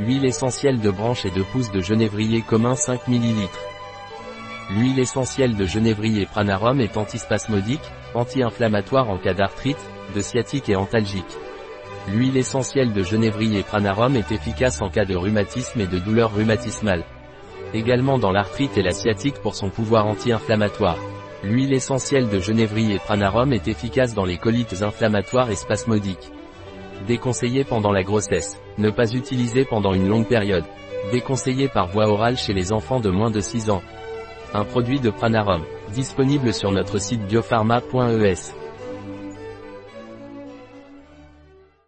Huile essentielle de branche et de pousse de genévrier commun 5 ml. L'huile essentielle de genévrier pranarum est antispasmodique, anti-inflammatoire en cas d'arthrite, de sciatique et antalgique. L'huile essentielle de genévrier pranarum est efficace en cas de rhumatisme et de douleurs rhumatismales. Également dans l'arthrite et la sciatique pour son pouvoir anti-inflammatoire. L'huile essentielle de genévrier pranarum est efficace dans les colites inflammatoires et spasmodiques. Déconseillé pendant la grossesse. Ne pas utiliser pendant une longue période. Déconseillé par voie orale chez les enfants de moins de 6 ans. Un produit de Pranarum. Disponible sur notre site biopharma.es.